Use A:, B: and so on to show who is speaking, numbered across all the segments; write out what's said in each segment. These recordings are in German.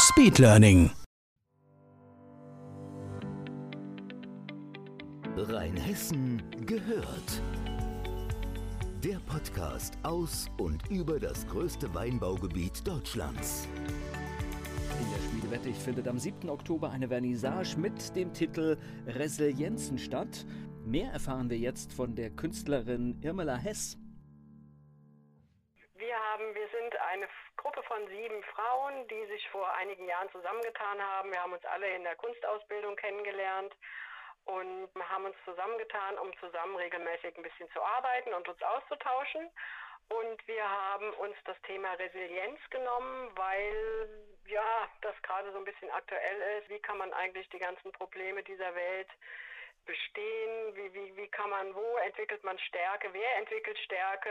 A: Speedlearning.
B: Rheinhessen gehört. Der Podcast aus und über das größte Weinbaugebiet Deutschlands.
C: In der Schmiede Wettich findet am 7. Oktober eine Vernissage mit dem Titel Resilienzen statt. Mehr erfahren wir jetzt von der Künstlerin Irmela Hess.
D: Wir haben, wir sind eine Gruppe von sieben Frauen, die sich vor einigen Jahren zusammengetan haben. Wir haben uns alle in der Kunstausbildung kennengelernt und haben uns zusammengetan, um zusammen regelmäßig ein bisschen zu arbeiten und uns auszutauschen. Und wir haben uns das Thema Resilienz genommen, weil ja, das gerade so ein bisschen aktuell ist. Wie kann man eigentlich die ganzen Probleme dieser Welt bestehen? Wie, wie, wie kann man, wo entwickelt man Stärke? Wer entwickelt Stärke?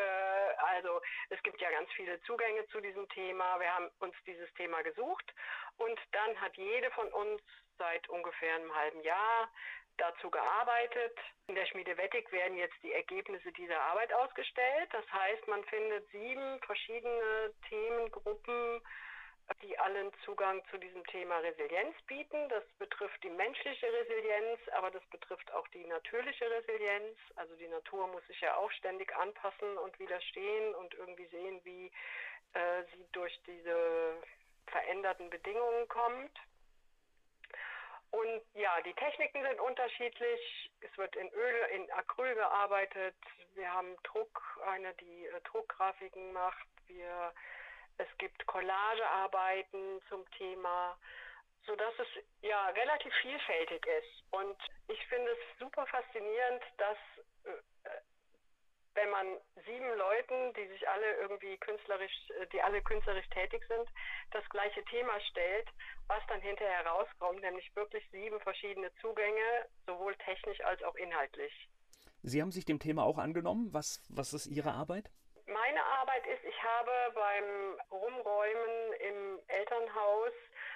D: Also es gibt ja ganz viele Zugänge zu diesem Thema. Wir haben uns dieses Thema gesucht und dann hat jede von uns seit ungefähr einem halben Jahr dazu gearbeitet. In der Schmiede Wettig werden jetzt die Ergebnisse dieser Arbeit ausgestellt. Das heißt, man findet sieben verschiedene Themengruppen, die allen Zugang zu diesem Thema Resilienz bieten. Das betrifft die menschliche Resilienz, aber das betrifft auch die natürliche Resilienz. Also die Natur muss sich ja auch ständig anpassen und widerstehen und irgendwie sehen, wie äh, sie durch diese veränderten Bedingungen kommt. Und ja, die Techniken sind unterschiedlich. Es wird in Öl, in Acryl gearbeitet. Wir haben Druck, eine, die äh, Druckgrafiken macht. Wir, es gibt Collagearbeiten zum Thema, sodass es ja relativ vielfältig ist. Und ich finde es super faszinierend, dass äh, wenn man sieben Leuten, die sich alle irgendwie künstlerisch, äh, die alle künstlerisch tätig sind, das gleiche Thema stellt, was dann hinterher rauskommt, nämlich wirklich sieben verschiedene Zugänge, sowohl technisch als auch inhaltlich.
C: Sie haben sich dem Thema auch angenommen. Was, was ist Ihre Arbeit?
D: Meine Arbeit ist, ich habe beim Rumräumen im Elternhaus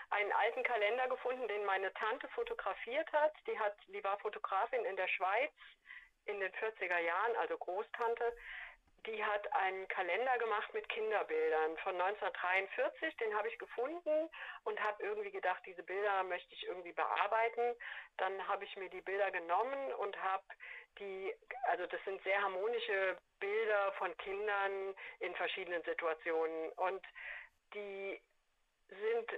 D: einen alten Kalender gefunden, den meine Tante fotografiert hat. Die hat, die war Fotografin in der Schweiz in den 40er Jahren, also Großtante, die hat einen Kalender gemacht mit Kinderbildern von 1943. Den habe ich gefunden und habe irgendwie gedacht, diese Bilder möchte ich irgendwie bearbeiten. Dann habe ich mir die Bilder genommen und habe die, also das sind sehr harmonische Bilder von Kindern in verschiedenen Situationen und die sind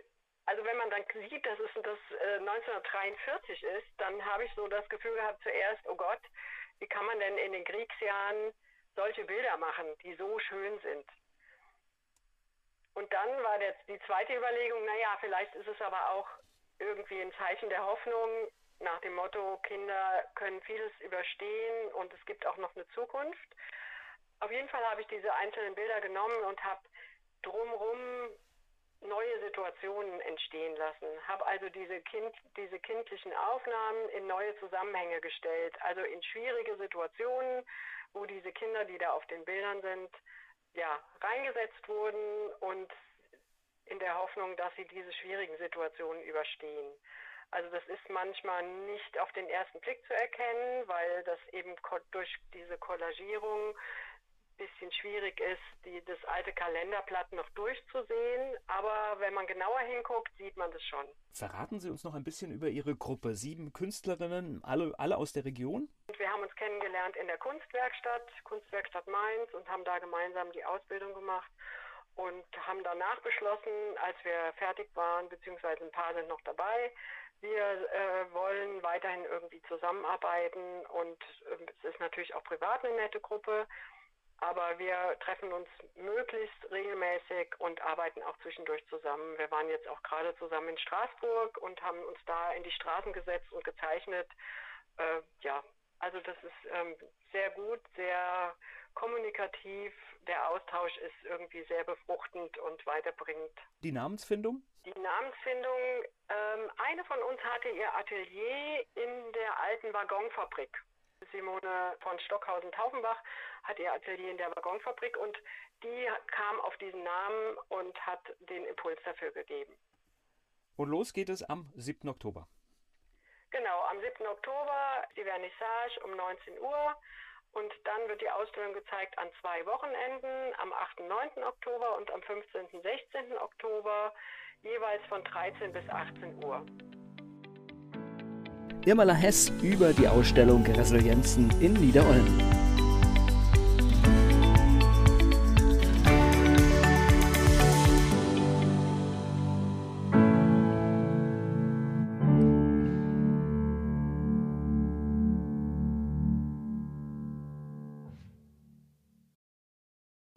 D: also wenn man dann sieht, dass es das äh, 1943 ist, dann habe ich so das Gefühl gehabt zuerst, oh Gott, wie kann man denn in den Kriegsjahren solche Bilder machen, die so schön sind? Und dann war jetzt die zweite Überlegung, naja, vielleicht ist es aber auch irgendwie ein Zeichen der Hoffnung nach dem Motto, Kinder können vieles überstehen und es gibt auch noch eine Zukunft. Auf jeden Fall habe ich diese einzelnen Bilder genommen und habe drumherum neue Situationen entstehen lassen, habe also diese, kind, diese kindlichen Aufnahmen in neue Zusammenhänge gestellt, also in schwierige Situationen, wo diese Kinder, die da auf den Bildern sind, ja, reingesetzt wurden und in der Hoffnung, dass sie diese schwierigen Situationen überstehen. Also das ist manchmal nicht auf den ersten Blick zu erkennen, weil das eben durch diese Kollagierung bisschen schwierig ist, die, das alte Kalenderblatt noch durchzusehen. Aber wenn man genauer hinguckt, sieht man das schon.
C: Verraten Sie uns noch ein bisschen über Ihre Gruppe. Sieben Künstlerinnen, alle, alle aus der Region?
D: Wir haben uns kennengelernt in der Kunstwerkstatt, Kunstwerkstatt Mainz und haben da gemeinsam die Ausbildung gemacht und haben danach beschlossen, als wir fertig waren, beziehungsweise ein paar sind noch dabei, wir äh, wollen weiterhin irgendwie zusammenarbeiten und äh, es ist natürlich auch privat eine nette Gruppe aber wir treffen uns möglichst regelmäßig und arbeiten auch zwischendurch zusammen. Wir waren jetzt auch gerade zusammen in Straßburg und haben uns da in die Straßen gesetzt und gezeichnet. Äh, ja, also das ist ähm, sehr gut, sehr kommunikativ. Der Austausch ist irgendwie sehr befruchtend und weiterbringend.
C: Die Namensfindung?
D: Die Namensfindung, ähm, eine von uns hatte ihr Atelier in der alten Waggonfabrik. Simone von Stockhausen-Taufenbach hat ihr Atelier in der Waggonfabrik und die kam auf diesen Namen und hat den Impuls dafür gegeben.
C: Und los geht es am 7. Oktober.
D: Genau, am 7. Oktober die Vernissage um 19 Uhr und dann wird die Ausstellung gezeigt an zwei Wochenenden, am 8. und 9. Oktober und am 15. und 16. Oktober, jeweils von 13 bis 18 Uhr.
C: Irmala Hess über die Ausstellung Resilienzen in Niederolm.